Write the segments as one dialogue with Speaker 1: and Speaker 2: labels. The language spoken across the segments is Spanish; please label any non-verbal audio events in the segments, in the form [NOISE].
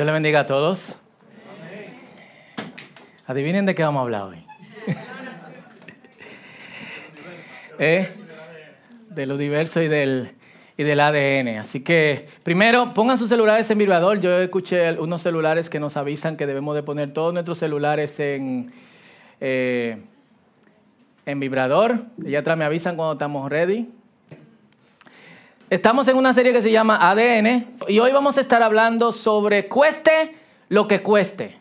Speaker 1: Dios le bendiga a todos. Adivinen de qué vamos a hablar hoy. [LAUGHS] ¿Eh? De lo diverso y del, y del ADN. Así que, primero, pongan sus celulares en vibrador. Yo escuché unos celulares que nos avisan que debemos de poner todos nuestros celulares en, eh, en vibrador. Y atrás me avisan cuando estamos ready. Estamos en una serie que se llama ADN y hoy vamos a estar hablando sobre cueste lo que cueste.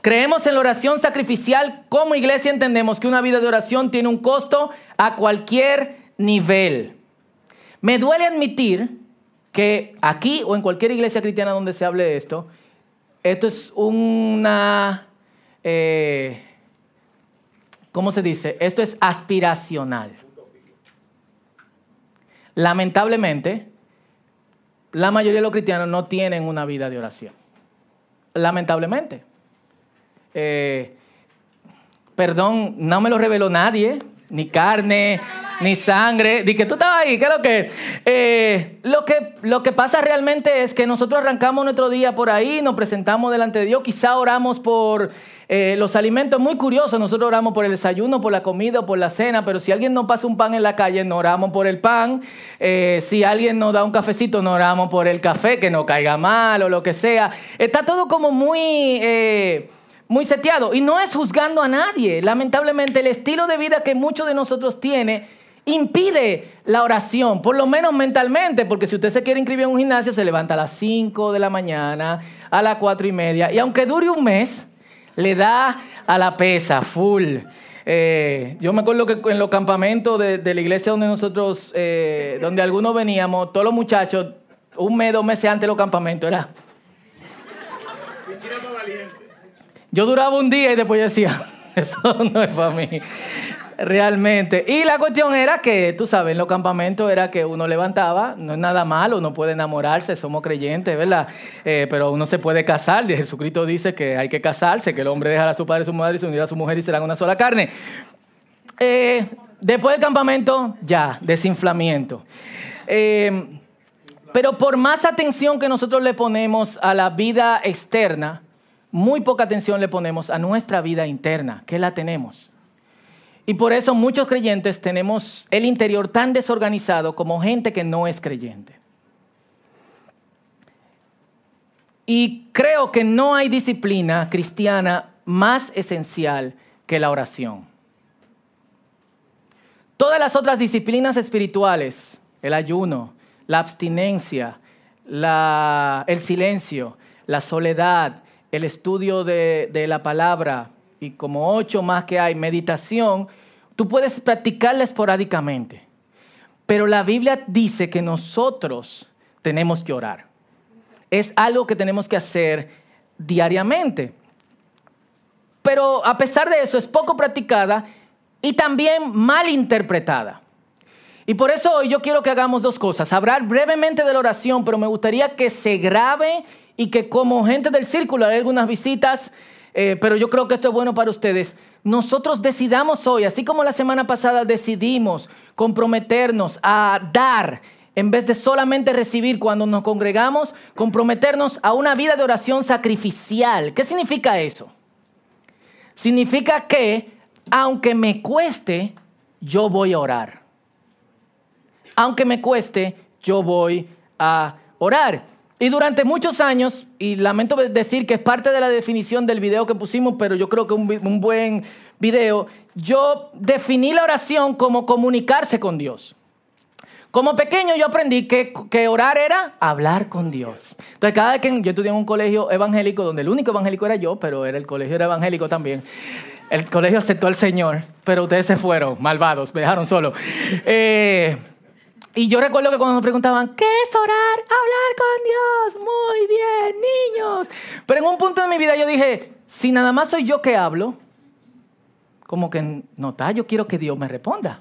Speaker 1: Creemos en la oración sacrificial. Como iglesia entendemos que una vida de oración tiene un costo a cualquier nivel. Me duele admitir que aquí o en cualquier iglesia cristiana donde se hable de esto, esto es una, eh, ¿cómo se dice? Esto es aspiracional. Lamentablemente, la mayoría de los cristianos no tienen una vida de oración. Lamentablemente. Eh, perdón, no me lo reveló nadie, ni carne, ni sangre. Di tú estabas ahí, ¿qué es lo que? Eh, lo que? Lo que pasa realmente es que nosotros arrancamos nuestro día por ahí, nos presentamos delante de Dios, quizá oramos por eh, los alimentos. Muy curioso, nosotros oramos por el desayuno, por la comida por la cena, pero si alguien nos pasa un pan en la calle, no oramos por el pan. Eh, si alguien nos da un cafecito, no oramos por el café, que no caiga mal o lo que sea. Está todo como muy muy seteado. Y no es juzgando a nadie. Lamentablemente el estilo de vida que muchos de nosotros tiene impide la oración, por lo menos mentalmente, porque si usted se quiere inscribir en un gimnasio, se levanta a las 5 de la mañana, a las 4 y media, y aunque dure un mes, le da a la pesa, full. Eh, yo me acuerdo que en los campamentos de, la iglesia donde nosotros, eh, donde algunos veníamos, todos los muchachos, un mes, dos meses antes de los campamentos, era... Yo duraba un día y después yo decía, [LAUGHS] eso no es para mí realmente. Y la cuestión era que, tú sabes, en los campamentos era que uno levantaba, no es nada malo, uno puede enamorarse, somos creyentes, ¿verdad? Eh, pero uno se puede casar, Jesucristo dice que hay que casarse, que el hombre dejará a su padre y su madre y se unirá a su mujer y serán una sola carne. Eh, después del campamento, ya, desinflamiento. Eh, pero por más atención que nosotros le ponemos a la vida externa, muy poca atención le ponemos a nuestra vida interna, que la tenemos. Y por eso muchos creyentes tenemos el interior tan desorganizado como gente que no es creyente. Y creo que no hay disciplina cristiana más esencial que la oración. Todas las otras disciplinas espirituales, el ayuno, la abstinencia, el silencio, la soledad, el estudio de, la palabra, y como ocho más que hay, meditación, tú puedes practicarla esporádicamente. Pero la Biblia dice que nosotros tenemos que orar. Es algo que tenemos que hacer diariamente. Pero a pesar de eso es poco practicada y también mal interpretada. Y por eso hoy yo quiero que hagamos dos cosas. Hablar brevemente de la oración, pero me gustaría que se grabe y que como gente del círculo hay algunas visitas eh, pero yo creo que esto es bueno para ustedes. Nosotros decidamos hoy, así como la semana pasada decidimos comprometernos a dar en vez de solamente recibir cuando nos congregamos, comprometernos a una vida de oración sacrificial. ¿Qué significa eso? Significa que aunque me cueste, yo voy a orar. Aunque me cueste, yo voy a orar. Y durante muchos años, y lamento decir que es parte de la definición del video que pusimos, pero yo creo que un, un buen video, yo definí la oración como comunicarse con Dios. Como pequeño yo aprendí que, que, orar era hablar con Dios. Entonces cada vez que yo estudié en un colegio evangélico, donde el único evangélico era yo, pero era el colegio era evangélico también. El colegio aceptó al Señor, pero ustedes se fueron, malvados, me dejaron solo. Eh, y yo recuerdo que cuando nos preguntaban, ¿qué es orar? Hablar con Dios. Muy bien, niños. Pero en un punto de mi vida yo dije, si nada más soy yo que hablo, como que no está, yo quiero que Dios me responda.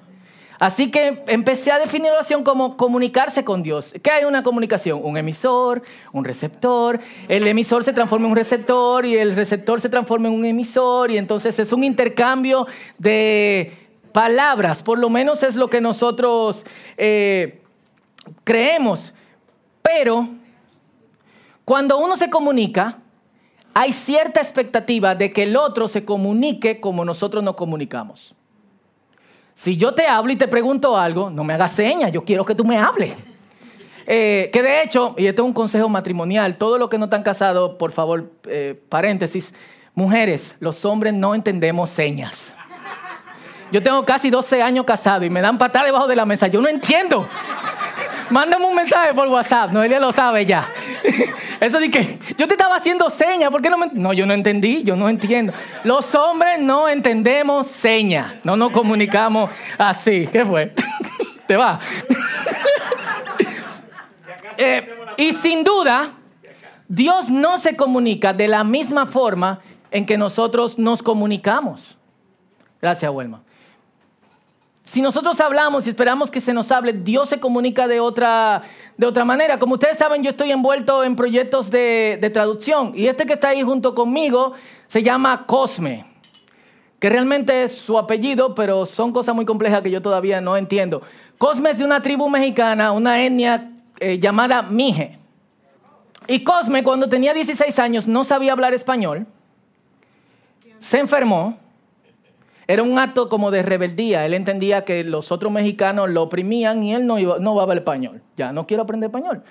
Speaker 1: Así que empecé a definir oración como comunicarse con Dios. ¿Qué hay una comunicación? Un emisor, un receptor. El emisor se transforma en un receptor y el receptor se transforma en un emisor y entonces es un intercambio de palabras. Por lo menos es lo que nosotros eh, creemos. Pero cuando uno se comunica, hay cierta expectativa de que el otro se comunique como nosotros nos comunicamos. Si yo te hablo y te pregunto algo, no me hagas señas, yo quiero que tú me hables. Eh, que de hecho, y este es un consejo matrimonial, todo lo que no están casados, por favor, eh, paréntesis, mujeres, los hombres no entendemos señas. Yo tengo casi 12 años casado y me dan patada debajo de la mesa, yo no entiendo. Mándame un mensaje por WhatsApp, Noelia lo sabe ya. Eso de yo te estaba haciendo señas, ¿por qué no me.? No, yo no entendí, yo no entiendo. Los hombres no entendemos señas, no nos comunicamos así. ¿Qué fue? [LAUGHS] Te va. [LAUGHS] Eh, y sin duda, Dios no se comunica de la misma forma en que nosotros nos comunicamos. Gracias, Wilma. Si nosotros hablamos y esperamos que se nos hable, Dios se comunica de otra, de otra manera. Como ustedes saben, yo estoy envuelto en proyectos de, de traducción y este que está ahí junto conmigo se llama Cosme, que realmente es su apellido, pero son cosas muy complejas que yo todavía no entiendo. Cosme es de una tribu mexicana, una etnia eh, llamada Mije. Y Cosme, cuando tenía 16 años, no sabía hablar español, se enfermó era un acto como de rebeldía. Él entendía que los otros mexicanos lo oprimían y él no, iba, no español. Ya no quiero aprender español.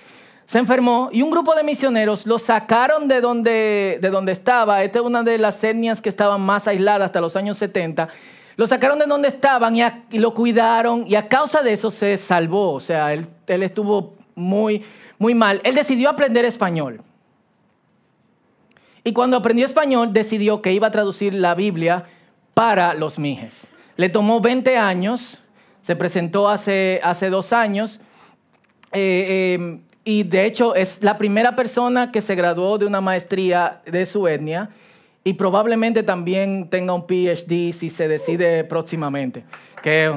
Speaker 1: Se enfermó y un grupo de misioneros lo sacaron de donde, de donde estaba. Esta es una de las etnias que estaban más aisladas hasta los años 70. Lo sacaron de donde estaban y, y lo cuidaron y a causa de eso se salvó. O sea, él, él estuvo muy, muy mal. Él decidió aprender español. Y cuando aprendió español, decidió que iba a traducir la Biblia para los Mijes. Le tomó 20 años, se presentó hace, hace dos años eh, eh, y de hecho es la primera persona que se graduó de una maestría de su etnia y probablemente también tenga un PhD si se decide próximamente. Que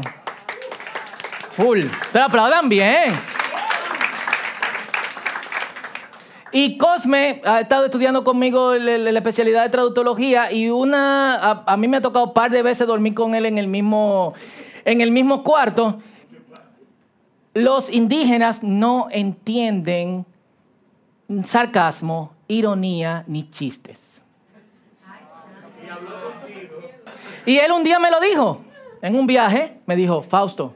Speaker 1: full. Pero aplaudan bien. Y Cosme ha estado estudiando conmigo la especialidad de traductología y una, a, mí me ha tocado un par de veces dormir con él en el mismo, en el mismo cuarto. Los indígenas no entienden sarcasmo, ironía ni chistes. Y él un día me lo dijo, en un viaje, me dijo, Fausto,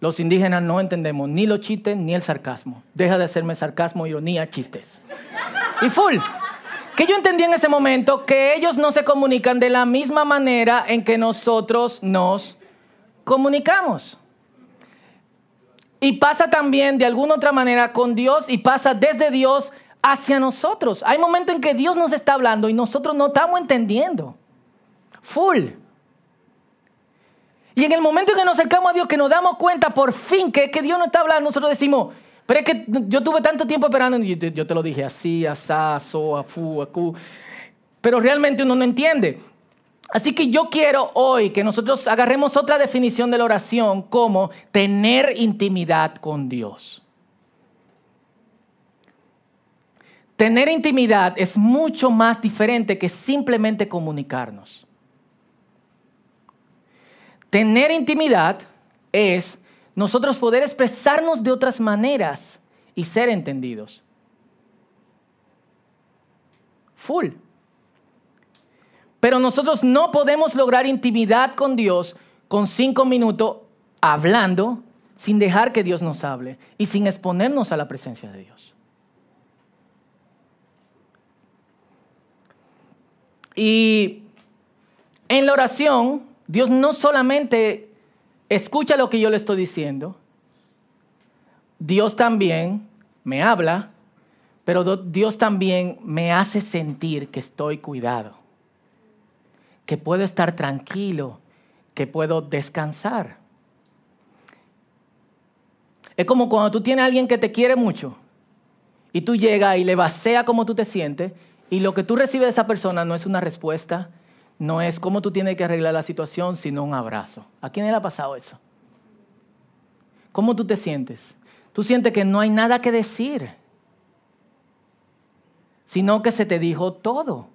Speaker 1: los indígenas no entendemos ni los chistes ni el sarcasmo. Deja de hacerme sarcasmo, ironía, chistes. Y full. Que yo entendí en ese momento que ellos no se comunican de la misma manera en que nosotros nos comunicamos. Y pasa también de alguna otra manera con Dios y pasa desde Dios hacia nosotros. Hay momentos en que Dios nos está hablando y nosotros no estamos entendiendo. Full. Y en el momento en que nos acercamos a Dios, que nos damos cuenta por fin que, que Dios no está hablando, nosotros decimos, pero es que yo tuve tanto tiempo esperando, y yo, te lo dije así, asá, so, afu, acu. Pero realmente uno no entiende. Así que yo quiero hoy que nosotros agarremos otra definición de la oración como tener intimidad con Dios. Tener intimidad es mucho más diferente que simplemente comunicarnos. Tener intimidad es nosotros poder expresarnos de otras maneras y ser entendidos. Full. Pero nosotros no podemos lograr intimidad con Dios con cinco minutos hablando sin dejar que Dios nos hable y sin exponernos a la presencia de Dios. Y en la oración Dios no solamente escucha lo que yo le estoy diciendo, Dios también me habla, pero Dios también me hace sentir que estoy cuidado, que puedo estar tranquilo, que puedo descansar. Es como cuando tú tienes a alguien que te quiere mucho y tú llegas y le vacea como tú te sientes y lo que tú recibes de esa persona no es una respuesta, no es cómo tú tienes que arreglar la situación, sino un abrazo. ¿A quién le ha pasado eso? ¿cómo tú te sientes? Tú sientes que no hay nada que decir, sino que se te dijo todo.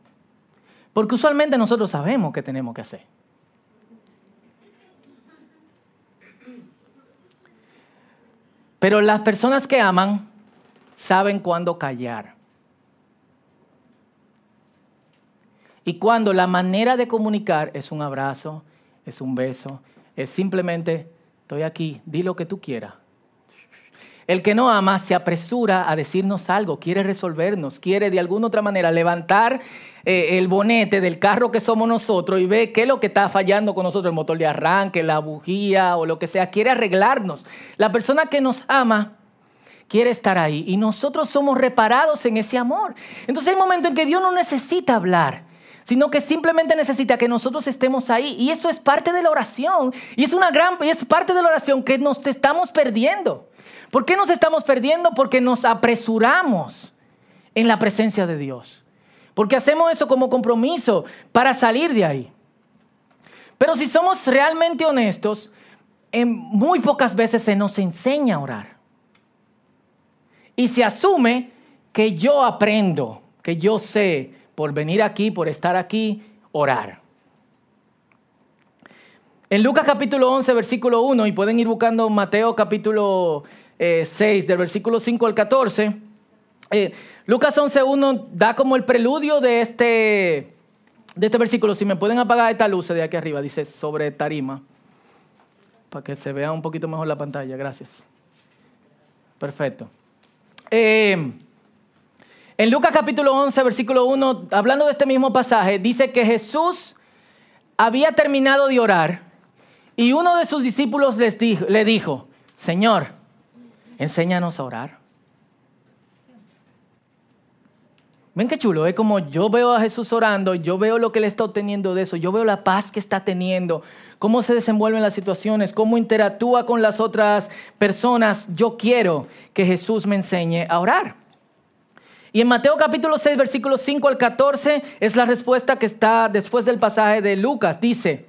Speaker 1: Porque usualmente nosotros sabemos qué tenemos que hacer. Pero las personas que aman saben cuándo callar. Y cuando la manera de comunicar es un abrazo, es un beso, es simplemente, estoy aquí, di lo que tú quieras. El que no ama se apresura a decirnos algo, quiere resolvernos, quiere de alguna otra manera levantar eh, el bonete del carro que somos nosotros y ve qué es lo que está fallando con nosotros, el motor de arranque, la bujía o lo que sea, quiere arreglarnos. La persona que nos ama quiere estar ahí y nosotros somos reparados en ese amor. Entonces hay momentos en que Dios no necesita hablar sino que simplemente necesita que nosotros estemos ahí. Y eso es parte de la oración. Y es una gran, es parte de la oración que nos estamos perdiendo. ¿Por qué nos estamos perdiendo? Porque nos apresuramos en la presencia de Dios. Porque hacemos eso como compromiso para salir de ahí. Pero si somos realmente honestos, en muy pocas veces se nos enseña a orar. Y se asume que yo aprendo, que yo sé, por venir aquí, por estar aquí, orar. En Lucas capítulo 11, versículo 1, y pueden ir buscando Mateo capítulo 6, eh, del versículo 5 al 14, eh, Lucas 11, 1 da como el preludio de este, de este versículo. Si me pueden apagar esta luz de aquí arriba, dice sobre tarima, para que se vea un poquito mejor la pantalla. Gracias. Perfecto. Eh, en Lucas capítulo 11, versículo 1, hablando de este mismo pasaje, dice que Jesús había terminado de orar y uno de sus discípulos les dijo, le dijo, Señor, enséñanos a orar. Ven qué chulo, es como yo veo a Jesús orando, yo veo lo que él está obteniendo de eso, yo veo la paz que está teniendo, cómo se desenvuelven las situaciones, cómo interactúa con las otras personas. Yo quiero que Jesús me enseñe a orar. Y en Mateo capítulo 6, versículos 5 al 14 es la respuesta que está después del pasaje de Lucas. Dice,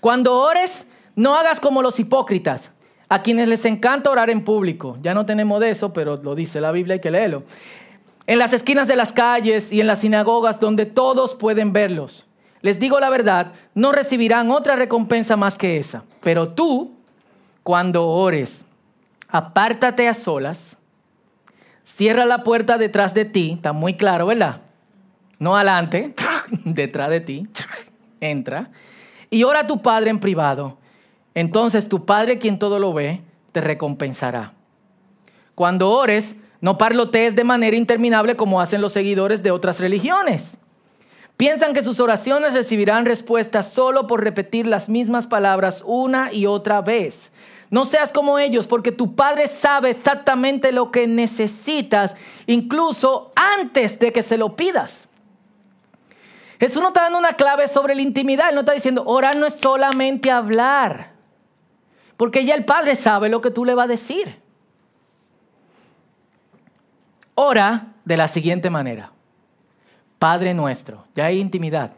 Speaker 1: cuando ores, no hagas como los hipócritas, a quienes les encanta orar en público. Ya no tenemos de eso, pero lo dice la Biblia, hay que leerlo. En las esquinas de las calles y en las sinagogas donde todos pueden verlos. Les digo la verdad, no recibirán otra recompensa más que esa. Pero tú, cuando ores, apártate a solas Cierra la puerta detrás de ti, está muy claro, ¿verdad? No adelante, detrás de ti, entra. Y ora a tu Padre en privado. Entonces tu Padre, quien todo lo ve, te recompensará. Cuando ores, no parlotees de manera interminable como hacen los seguidores de otras religiones. Piensan que sus oraciones recibirán respuesta solo por repetir las mismas palabras una y otra vez. No seas como ellos, porque tu Padre sabe exactamente lo que necesitas, incluso antes de que se lo pidas. Jesús no está dando una clave sobre la intimidad, Él no está diciendo, orar no es solamente hablar, porque ya el Padre sabe lo que tú le vas a decir. Ora de la siguiente manera, Padre nuestro, ya hay intimidad,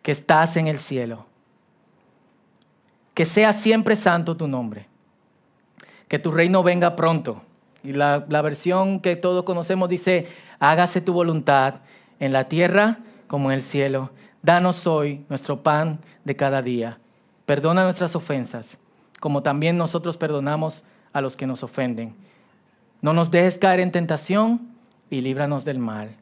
Speaker 1: que estás en el cielo que sea siempre santo tu nombre, que tu reino venga pronto. Y la, versión que todos conocemos dice, hágase tu voluntad en la tierra como en el cielo. Danos hoy nuestro pan de cada día. Perdona nuestras ofensas, como también nosotros perdonamos a los que nos ofenden. No nos dejes caer en tentación y líbranos del mal.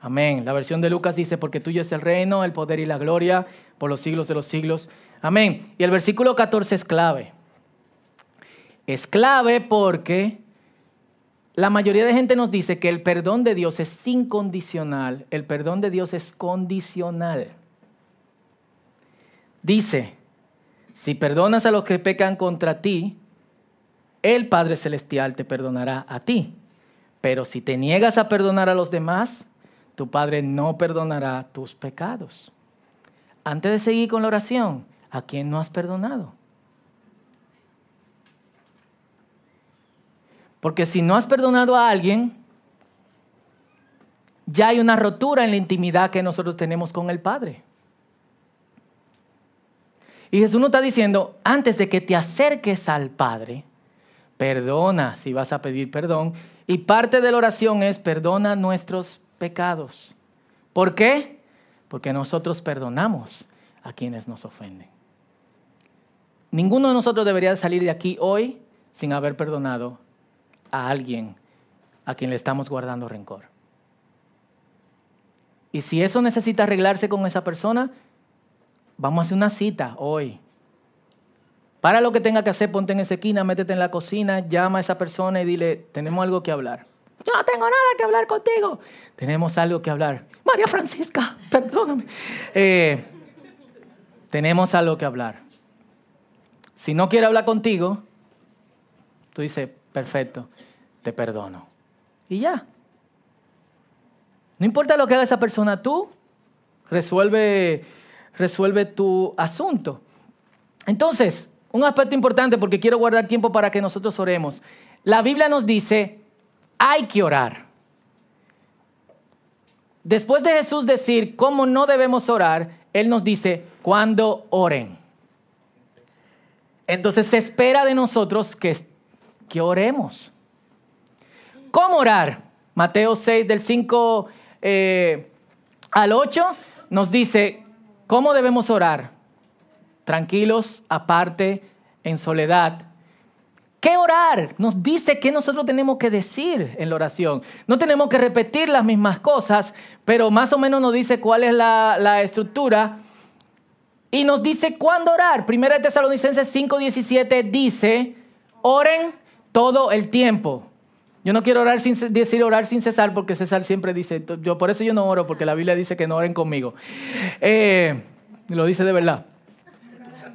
Speaker 1: Amén. La versión de Lucas dice, porque tuyo es el reino, el poder y la gloria por los siglos de los siglos. Amén. Y el versículo 14 es clave. Es clave porque la mayoría de gente nos dice que el perdón de Dios es incondicional. El perdón de Dios es condicional. Dice, si perdonas a los que pecan contra ti, el Padre Celestial te perdonará a ti. Pero si te niegas a perdonar a los demás, tu Padre no perdonará tus pecados. Antes de seguir con la oración, ¿A quién no has perdonado? Porque si no has perdonado a alguien, ya hay una rotura en la intimidad que nosotros tenemos con el Padre. Y Jesús nos está diciendo, antes de que te acerques al Padre, perdona si vas a pedir perdón. Y parte de la oración es, perdona nuestros pecados. ¿Por qué? Porque nosotros perdonamos a quienes nos ofenden. Ninguno de nosotros debería salir de aquí hoy sin haber perdonado a alguien a quien le estamos guardando rencor. Y si eso necesita arreglarse con esa persona, vamos a hacer una cita hoy. Para lo que tenga que hacer, ponte en esa esquina, métete en la cocina, llama a esa persona y dile, tenemos algo que hablar. Yo no tengo nada que hablar contigo. Tenemos algo que hablar. María Francisca, [LAUGHS] perdóname. Eh, tenemos algo que hablar. Si no quiere hablar contigo, tú dices, perfecto, te perdono. Y ya. No importa lo que haga esa persona, tú resuelve, resuelve tu asunto. Entonces, un aspecto importante porque quiero guardar tiempo para que nosotros oremos. La Biblia nos dice, hay que orar. Después de Jesús decir cómo no debemos orar, Él nos dice, cuando oren. Entonces se espera de nosotros que, que oremos. ¿Cómo orar? Mateo 6 del 5 eh, al 8 nos dice cómo debemos orar. Tranquilos, aparte, en soledad. ¿Qué orar? Nos dice qué nosotros tenemos que decir en la oración. No tenemos que repetir las mismas cosas, pero más o menos nos dice cuál es la, estructura. Y nos dice cuándo orar. Primera de Tesalonicenses 5:17 dice, oren todo el tiempo. Yo no quiero orar sin, decir orar sin cesar porque César siempre dice, yo, por eso yo no oro, porque la Biblia dice que no oren conmigo. Eh, lo dice de verdad.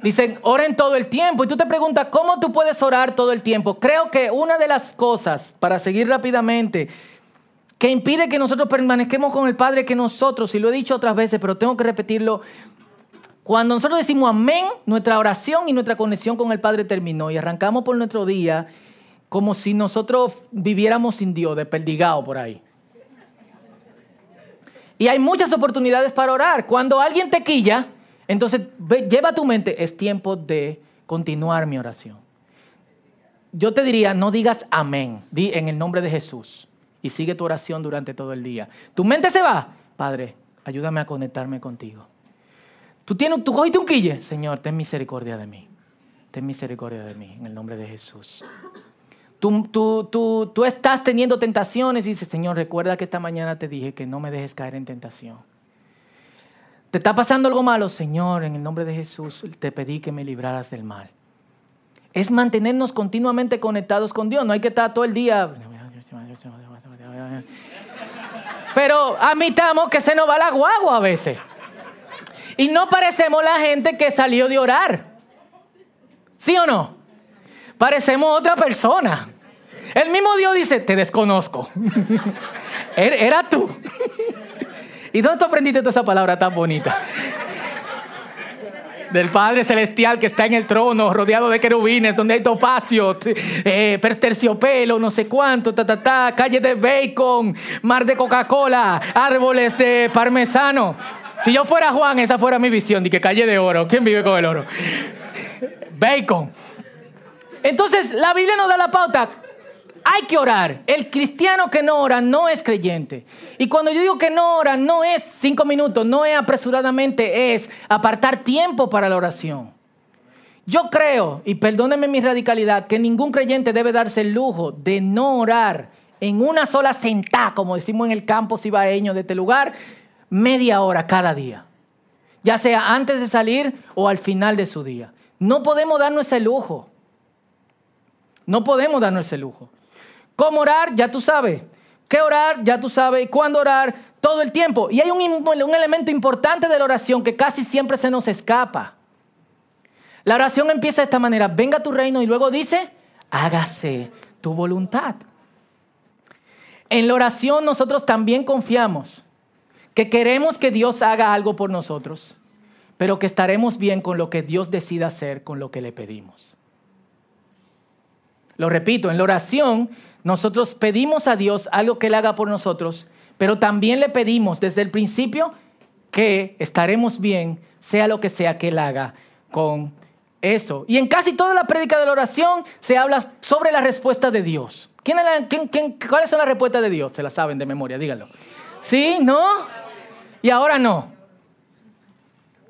Speaker 1: Dicen, oren todo el tiempo. Y tú te preguntas, ¿cómo tú puedes orar todo el tiempo? Creo que una de las cosas, para seguir rápidamente, que impide que nosotros permanezcamos con el Padre que nosotros, y lo he dicho otras veces, pero tengo que repetirlo, cuando nosotros decimos amén, nuestra oración y nuestra conexión con el Padre terminó y arrancamos por nuestro día como si nosotros viviéramos sin Dios, desperdigado por ahí. Y hay muchas oportunidades para orar. Cuando alguien te quilla, entonces lleva tu mente, es tiempo de continuar mi oración. Yo te diría, no digas amén, di en el nombre de Jesús y sigue tu oración durante todo el día. Tu mente se va, Padre, ayúdame a conectarme contigo. Tú, tienes, tú cogiste un quille, Señor, ten misericordia de mí. Ten misericordia de mí, en el nombre de Jesús. Tú, tú, tú, estás teniendo tentaciones y Señor, recuerda que esta mañana te dije que no me dejes caer en tentación. ¿Te está pasando algo malo? Señor, en el nombre de Jesús te pedí que me libraras del mal. Es mantenernos continuamente conectados con Dios. No hay que estar todo el día. Pero admitamos que se nos va la guagua a veces. Y no parecemos la gente que salió de orar. ¿Sí o no? parecemos otra persona. El mismo Dios dice, te desconozco. [LAUGHS] Er, era tú. [LAUGHS] ¿Y dónde tú aprendiste toda esa palabra tan bonita? Del Padre Celestial que está en el trono, rodeado de querubines, donde hay topacio, eh, terciopelo, no sé cuánto, ta, ta, ta, calle de bacon, mar de Coca-Cola, árboles de parmesano. Si yo fuera Juan, esa fuera mi visión, de que calle de oro. ¿Quién vive con el oro? Bacon. Entonces, la Biblia nos da la pauta. Hay que orar. El cristiano que no ora no es creyente. Y cuando yo digo que no ora, no es cinco minutos, no es apresuradamente, es apartar tiempo para la oración. Yo creo, y perdónenme mi radicalidad, que ningún creyente debe darse el lujo de no orar en una sola sentada, como decimos en el campo cibaeño de este lugar, media hora cada día. Ya sea antes de salir o al final de su día. No podemos darnos ese lujo. No podemos darnos ese lujo. ¿Cómo orar? Ya tú sabes. ¿Qué orar? Ya tú sabes. ¿Cuándo orar? Todo el tiempo. Y hay un, un elemento importante de la oración que casi siempre se nos escapa. La oración empieza de esta manera. Venga tu reino y luego dice, hágase tu voluntad. En la oración nosotros también confiamos que queremos que Dios haga algo por nosotros, pero que estaremos bien con lo que Dios decida hacer con lo que le pedimos. Lo repito, en la oración nosotros pedimos a Dios algo que Él haga por nosotros, pero también le pedimos desde el principio que estaremos bien, sea lo que sea que Él haga con eso. Y en casi toda la prédica de la oración se habla sobre la respuesta de Dios. ¿Quién, cuáles son las respuestas de Dios? Se las saben de memoria, díganlo. ¿Sí? ¿No? Y ahora no.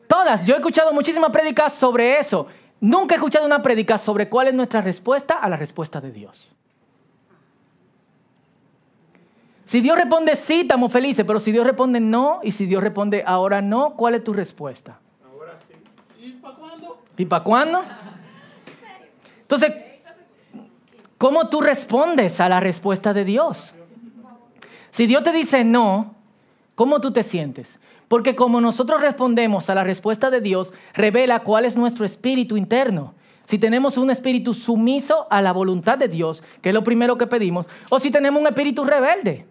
Speaker 1: Todas. Yo he escuchado muchísimas prédicas sobre eso. Nunca he escuchado una prédica sobre cuál es nuestra respuesta a la respuesta de Dios. Si Dios responde sí, estamos felices, pero si Dios responde no y si Dios responde ahora no, ¿cuál es tu respuesta?
Speaker 2: Ahora sí. ¿Y para cuándo?
Speaker 1: ¿Y para cuándo? Entonces, ¿cómo tú respondes a la respuesta de Dios? Si Dios te dice no, ¿cómo tú te sientes? Porque como nosotros respondemos a la respuesta de Dios, revela cuál es nuestro espíritu interno. Si tenemos un espíritu sumiso a la voluntad de Dios, que es lo primero que pedimos, o si tenemos un espíritu rebelde.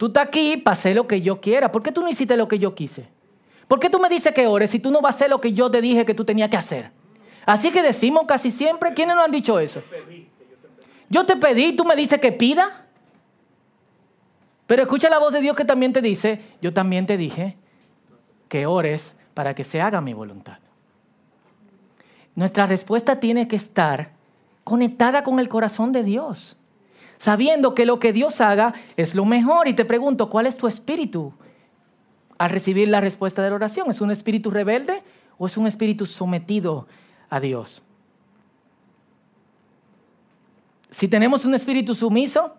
Speaker 1: Tú estás aquí para hacer lo que yo quiera. ¿Por qué tú no hiciste lo que yo quise? ¿Por qué tú me dices que ores si tú no vas a hacer lo que yo te dije que tú tenías que hacer? Así que decimos casi siempre, ¿quiénes nos han dicho eso? Yo te pedí, tú me dices que pida. Pero escucha la voz de Dios que también te dice, yo también te dije que ores para que se haga mi voluntad. Nuestra respuesta tiene que estar conectada con el corazón de Dios sabiendo que lo que Dios haga es lo mejor. Y te pregunto, ¿cuál es tu espíritu al recibir la respuesta de la oración? ¿Es un espíritu rebelde o es un espíritu sometido a Dios? Si tenemos un espíritu sumiso,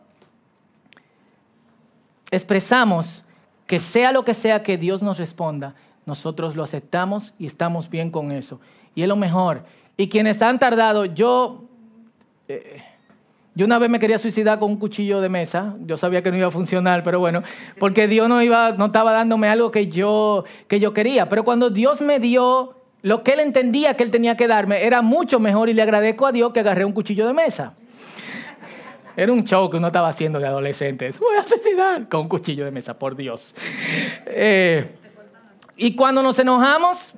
Speaker 1: expresamos que sea lo que sea que Dios nos responda, nosotros lo aceptamos y estamos bien con eso. Y es lo mejor. Y quienes han tardado, yo... Eh, yo una vez me quería suicidar con un cuchillo de mesa. Yo sabía que no iba a funcionar, pero bueno, porque Dios no, iba, no estaba dándome algo que yo, que yo quería. Pero cuando Dios me dio lo que Él entendía que Él tenía que darme, era mucho mejor y le agradezco a Dios que agarré un cuchillo de mesa. Era un show que uno estaba haciendo de adolescentes. Voy a asesinar con un cuchillo de mesa, por Dios. Eh, y cuando nos enojamos,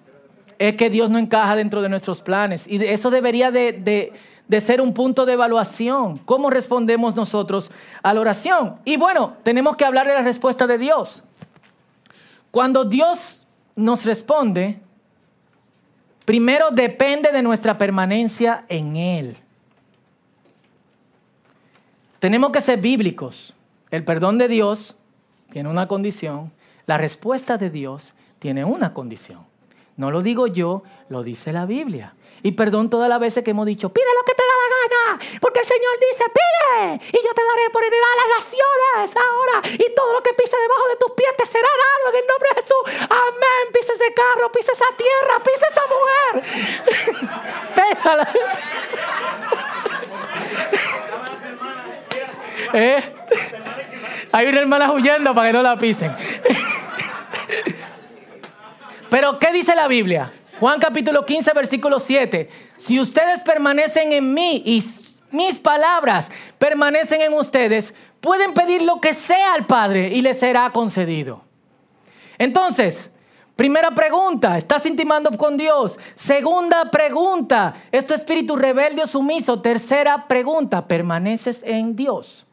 Speaker 1: es que Dios no encaja dentro de nuestros planes. Y eso debería de de ser un punto de evaluación. ¿Cómo respondemos nosotros a la oración? Y bueno, tenemos que hablar de la respuesta de Dios. Cuando Dios nos responde, primero depende de nuestra permanencia en Él. Tenemos que ser bíblicos. El perdón de Dios tiene una condición, la respuesta de Dios tiene una condición. No lo digo yo, lo dice la Biblia. Y perdón todas las veces que hemos dicho, pide lo que te da la gana, porque el Señor dice, pide, y yo te daré por heredad las naciones ahora, y todo lo que pise debajo de tus pies te será dado en el nombre de Jesús. Amén. Pisa ese carro, pisa esa tierra, pisa esa mujer. [LAUGHS] Pésala. [LAUGHS] ¿Eh? Hay una hermana huyendo para que no la pisen. [LAUGHS] Pero, ¿qué dice la Biblia? Juan capítulo 15, versículo 7. Si ustedes permanecen en mí y mis palabras permanecen en ustedes, pueden pedir lo que sea al Padre y les será concedido. Entonces, primera pregunta, ¿estás intimando con Dios? Segunda pregunta, ¿es tu espíritu rebelde o sumiso? Tercera pregunta, ¿permaneces en Dios?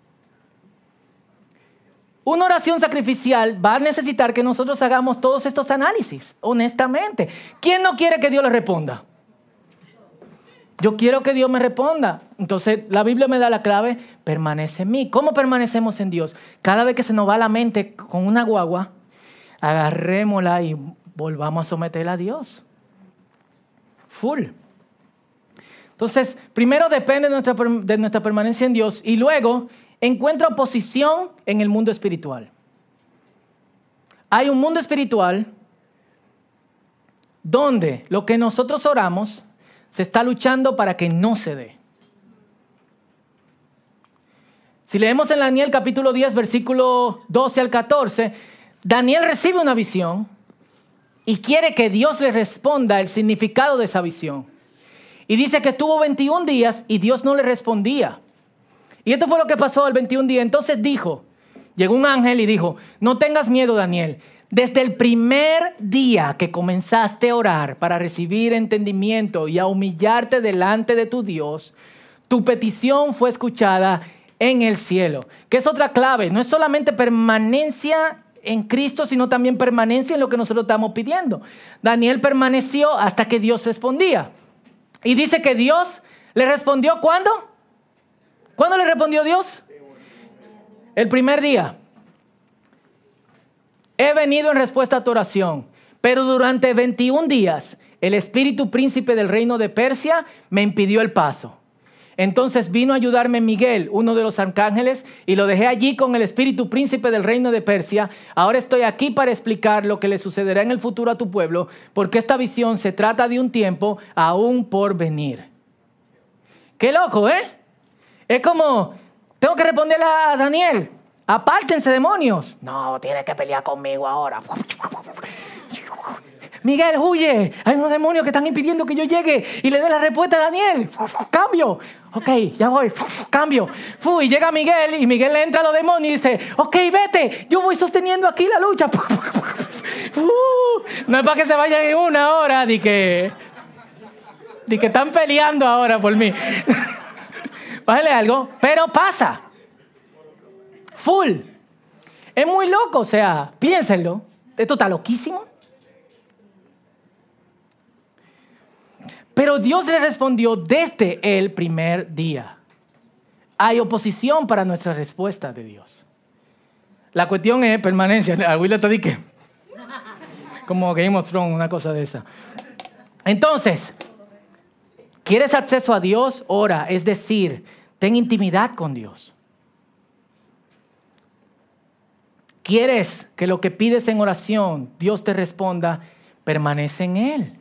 Speaker 1: Una oración sacrificial va a necesitar que nosotros hagamos todos estos análisis, honestamente. ¿Quién no quiere que Dios le responda? Yo quiero que Dios me responda. Entonces la Biblia me da la clave, permanece en mí. ¿Cómo permanecemos en Dios? Cada vez que se nos va la mente con una guagua, agarrémosla y volvamos a someterla a Dios. Full. Entonces, primero depende de nuestra, de nuestra permanencia en Dios y luego encuentra oposición en el mundo espiritual. Hay un mundo espiritual donde lo que nosotros oramos se está luchando para que no se dé. Si leemos en Daniel capítulo 10, versículo 12 al 14, Daniel recibe una visión y quiere que Dios le responda el significado de esa visión. Y dice que estuvo 21 días y Dios no le respondía. Y esto fue lo que pasó el 21 día. Entonces dijo, llegó un ángel y dijo, no tengas miedo, Daniel. Desde el primer día que comenzaste a orar para recibir entendimiento y a humillarte delante de tu Dios, tu petición fue escuchada en el cielo. Que es otra clave, no es solamente permanencia en Cristo, sino también permanencia en lo que nosotros estamos pidiendo. Daniel permaneció hasta que Dios respondía. Y dice que Dios le respondió ¿cuándo? ¿Cuándo le respondió Dios? El primer día. He venido en respuesta a tu oración, pero durante 21 días el espíritu príncipe del reino de Persia me impidió el paso. Entonces vino a ayudarme Miguel, uno de los arcángeles, y lo dejé allí con el espíritu príncipe del reino de Persia. Ahora estoy aquí para explicar lo que le sucederá en el futuro a tu pueblo, porque esta visión se trata de un tiempo aún por venir. Qué loco, ¿eh? Es como, tengo que responderle a Daniel, apártense demonios. No, tienes que pelear conmigo ahora. Miguel, huye. Hay unos demonios que están impidiendo que yo llegue y le dé la respuesta a Daniel. Cambio. Ok, ya voy. Cambio. y llega Miguel y Miguel le entra a los demonios y dice, ok, vete. Yo voy sosteniendo aquí la lucha. No es para que se vayan en una hora de que, de que están peleando ahora por mí. Bájale algo. Pero pasa. Full. Es muy loco, o sea, piénsenlo. Esto está loquísimo. Pero Dios le respondió desde el primer día. Hay oposición para nuestra respuesta de Dios. La cuestión es permanencia. Will te como Game of Thrones, una cosa de esa. Entonces, ¿quieres acceso a Dios? Ora, es decir, ten intimidad con Dios. ¿Quieres que lo que pides en oración Dios te responda? Permanece en Él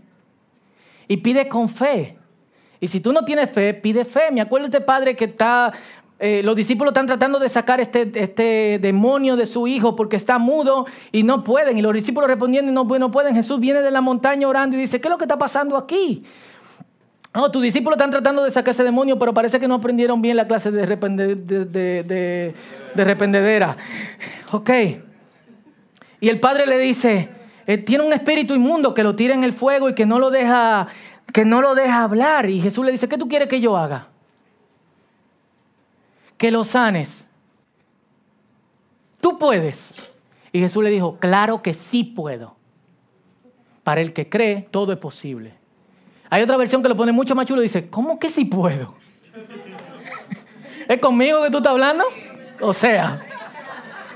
Speaker 1: y pide con fe. Y si tú no tienes fe, pide fe. Me acuerdo este padre que está, eh, los discípulos están tratando de sacar este, este demonio de su hijo porque está mudo y no pueden. Y los discípulos respondiendo no, no pueden. Jesús viene de la montaña orando y dice, ¿qué es lo que está pasando aquí? Oh, tus discípulos están tratando de sacar ese demonio, pero parece que no aprendieron bien la clase de, de, de rependedera. Ok. Y el padre le dice, eh, tiene un espíritu inmundo que lo tira en el fuego y que no lo deja, que no lo deja hablar. Y Jesús le dice, ¿qué tú quieres que yo haga? Que lo sanes. Tú puedes. Y Jesús le dijo, claro que sí puedo. Para el que cree, todo es posible. Hay otra versión que lo pone mucho más chulo y dice, ¿cómo que sí puedo? ¿Es conmigo que tú estás hablando? O sea,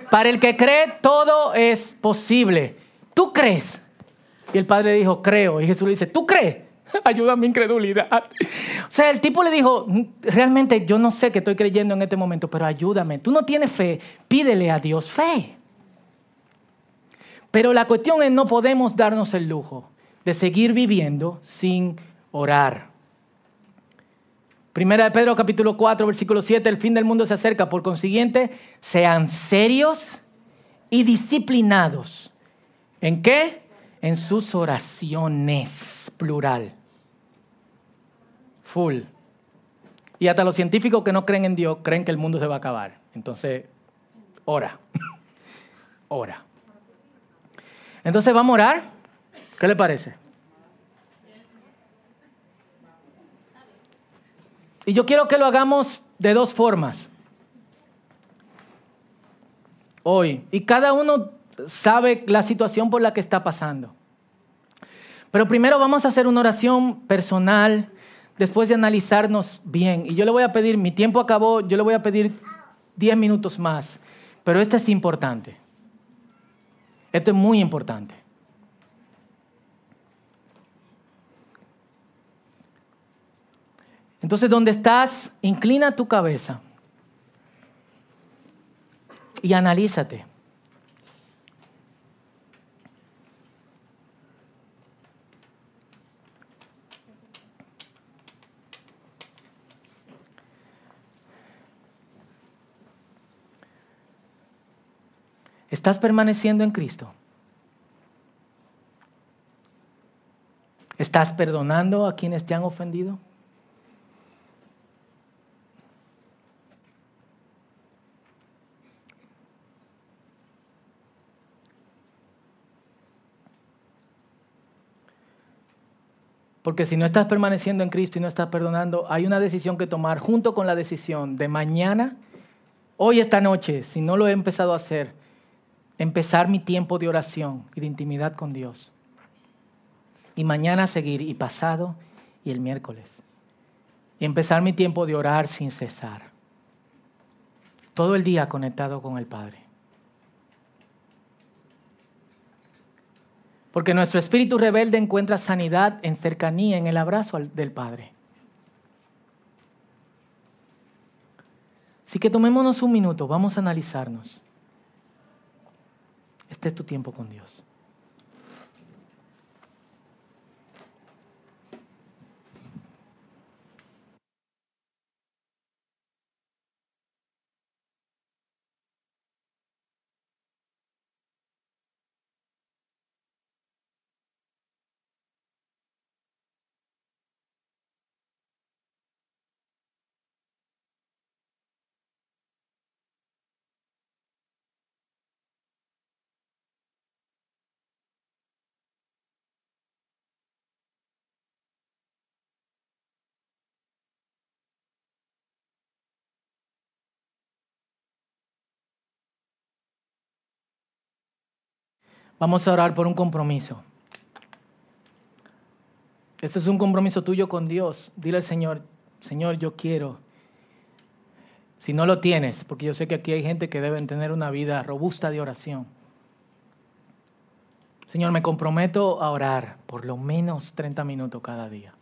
Speaker 1: para el que cree, todo es posible. ¿tú crees? Y el padre dijo, creo. Y Jesús le dice, ¿tú crees? [LAUGHS] Ayuda a mi incredulidad. O sea, el tipo le dijo, realmente yo no sé que estoy creyendo en este momento, pero ayúdame. Tú no tienes fe, pídele a Dios fe. Pero la cuestión es, no podemos darnos el lujo de seguir viviendo sin orar. Primera de Pedro capítulo 4, versículo 7, el fin del mundo se acerca. Por consiguiente, sean serios y disciplinados ¿En qué? En sus oraciones, plural. Full. Y hasta los científicos que no creen en Dios creen que el mundo se va a acabar. Entonces, ora. [LAUGHS] ora. Entonces, ¿vamos a orar? ¿Qué le parece? Y yo quiero que lo hagamos de dos formas. Hoy. Y cada uno sabe la situación por la que está pasando. Pero primero vamos a hacer una oración personal después de analizarnos bien. Y yo le voy a pedir, mi tiempo acabó, yo le voy a pedir 10 minutos más. Pero esto es importante. Esto es muy importante. Entonces, donde estás, inclina tu cabeza y analízate. ¿Estás permaneciendo en Cristo? ¿Estás perdonando a quienes te han ofendido? Porque si no estás permaneciendo en Cristo y no estás perdonando, hay una decisión que tomar junto con la decisión de mañana, hoy, esta noche, si no lo he empezado a hacer, empezar mi tiempo de oración y de intimidad con Dios. Y mañana seguir, y pasado, y el miércoles. Y empezar mi tiempo de orar sin cesar. Todo el día conectado con el Padre. Porque nuestro espíritu rebelde encuentra sanidad en cercanía, en el abrazo del Padre. Así que tomémonos un minuto, vamos a analizarnos. Este es tu tiempo con Dios. Vamos a orar por un compromiso. Este es un compromiso tuyo con Dios. Dile al Señor, Señor, yo quiero. Si no lo tienes, porque yo sé que aquí hay gente que deben tener una vida robusta de oración. Señor, me comprometo a orar por lo menos 30 minutos cada día.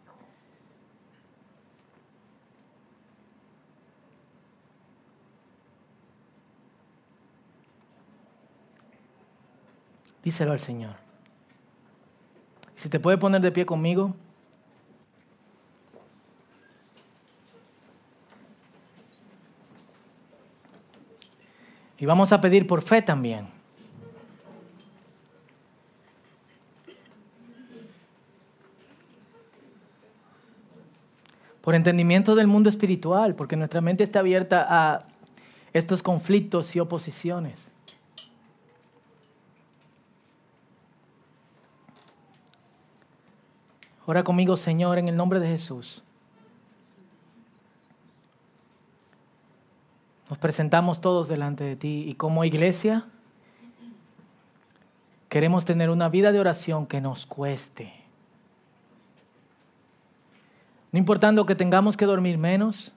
Speaker 1: Díselo al Señor. Si te puede poner de pie conmigo. Y vamos a pedir por fe también. Por entendimiento del mundo espiritual, porque nuestra mente está abierta a estos conflictos y oposiciones. Ora conmigo, Señor, en el nombre de Jesús. Nos presentamos todos delante de ti y como iglesia queremos tener una vida de oración que nos cueste. No importando que tengamos que dormir menos,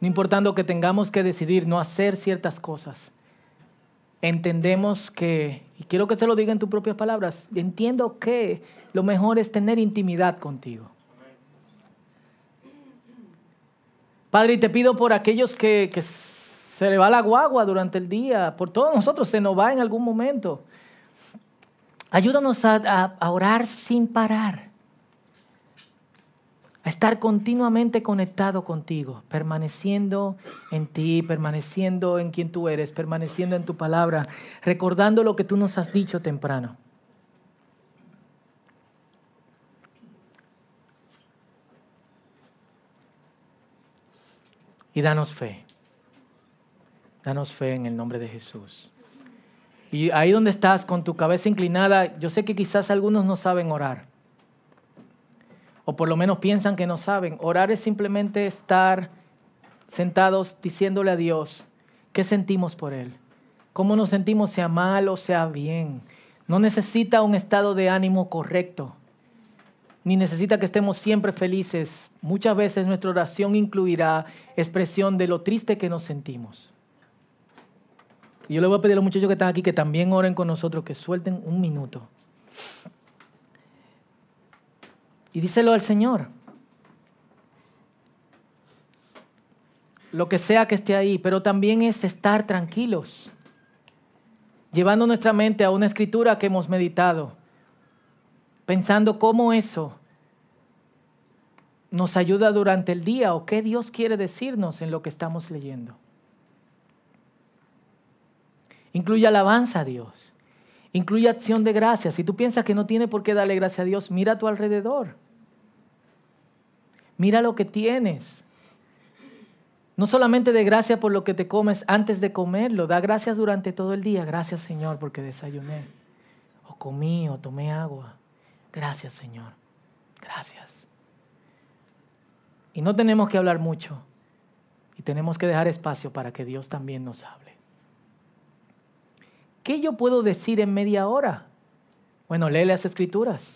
Speaker 1: no importando que tengamos que decidir no hacer ciertas cosas, entendemos que, y quiero que se lo diga en tus propias palabras, entiendo que lo mejor es tener intimidad contigo. Padre, y te pido por aquellos que, se le va la guagua durante el día, por todos nosotros se nos va en algún momento. Ayúdanos a orar sin parar a estar continuamente conectado contigo, permaneciendo en ti, permaneciendo en quien tú eres, permaneciendo en tu palabra, recordando lo que tú nos has dicho temprano. Y danos fe. Danos fe en el nombre de Jesús. Y ahí donde estás con tu cabeza inclinada, yo sé que quizás algunos no saben orar o por lo menos piensan que no saben. Orar es simplemente estar sentados diciéndole a Dios qué sentimos por Él, cómo nos sentimos, sea mal o sea bien. No necesita un estado de ánimo correcto, ni necesita que estemos siempre felices. Muchas veces nuestra oración incluirá expresión de lo triste que nos sentimos. Yo le voy a pedir a los muchachos que están aquí que también oren con nosotros, que suelten un minuto. Y díselo al Señor. Lo que sea que esté ahí, pero también es estar tranquilos, llevando nuestra mente a una escritura que hemos meditado, pensando cómo eso nos ayuda durante el día o qué Dios quiere decirnos en lo que estamos leyendo. Incluye alabanza a Dios, incluye acción de gracias. Si tú piensas que no tiene por qué darle gracias a Dios, mira a tu alrededor. Mira lo que tienes. No solamente de gracias por lo que te comes antes de comerlo, da gracias durante todo el día. Gracias Señor porque desayuné, o comí, o tomé agua. Gracias Señor. Gracias. Y no tenemos que hablar mucho. Y tenemos que dejar espacio para que Dios también nos hable. ¿qué yo puedo decir en media hora? Bueno, lee las escrituras.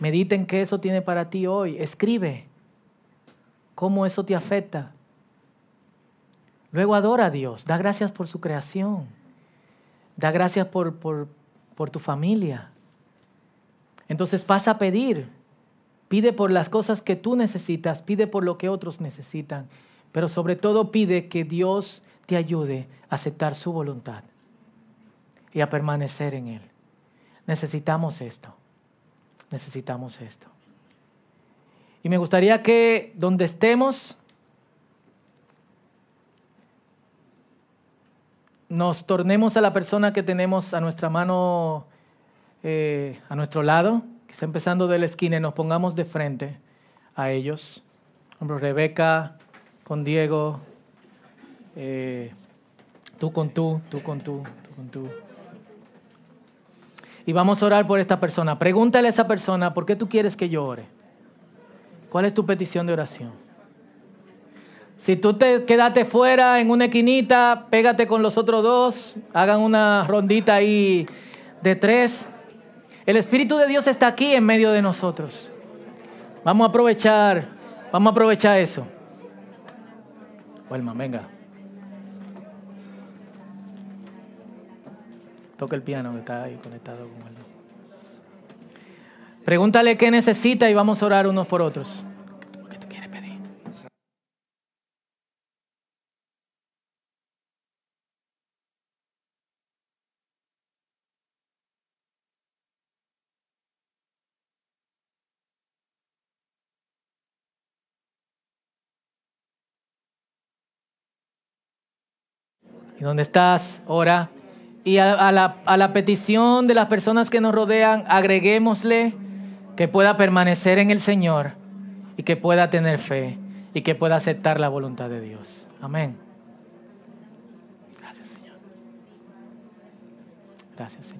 Speaker 1: Mediten qué eso tiene para ti hoy. Escribe cómo eso te afecta. Luego adora a Dios. Da gracias por su creación. Da gracias por, por, por tu familia. Entonces pasa a pedir. Pide por las cosas que tú necesitas. Pide por lo que otros necesitan. Pero sobre todo pide que Dios te ayude a aceptar su voluntad y a permanecer en Él. Necesitamos esto. Necesitamos esto. Y me gustaría que donde estemos nos tornemos a la persona que tenemos a nuestra mano, eh, a nuestro lado, que está empezando de la esquina, y nos pongamos de frente a ellos. Ejemplo, Rebeca con Diego, eh, tú con tú, tú con tú, tú con tú. Y vamos a orar por esta persona. Pregúntale a esa persona, ¿por qué tú quieres que yo ore? ¿Cuál es tu petición de oración? Si tú te quedaste fuera en una esquinita, pégate con los otros dos, hagan una rondita ahí de tres. El Espíritu de Dios está aquí en medio de nosotros. Vamos a aprovechar, vamos a aprovechar eso. Wilma, venga. Toca el piano que está ahí conectado con él. Pregúntale qué necesita y vamos a orar unos por otros. y dónde estás, ora. Y a, la, a, la, petición de las personas que nos rodean, agreguémosle que pueda permanecer en el Señor y que pueda tener fe y que pueda aceptar la voluntad de Dios. Amén. Gracias, Señor. Gracias, Señor.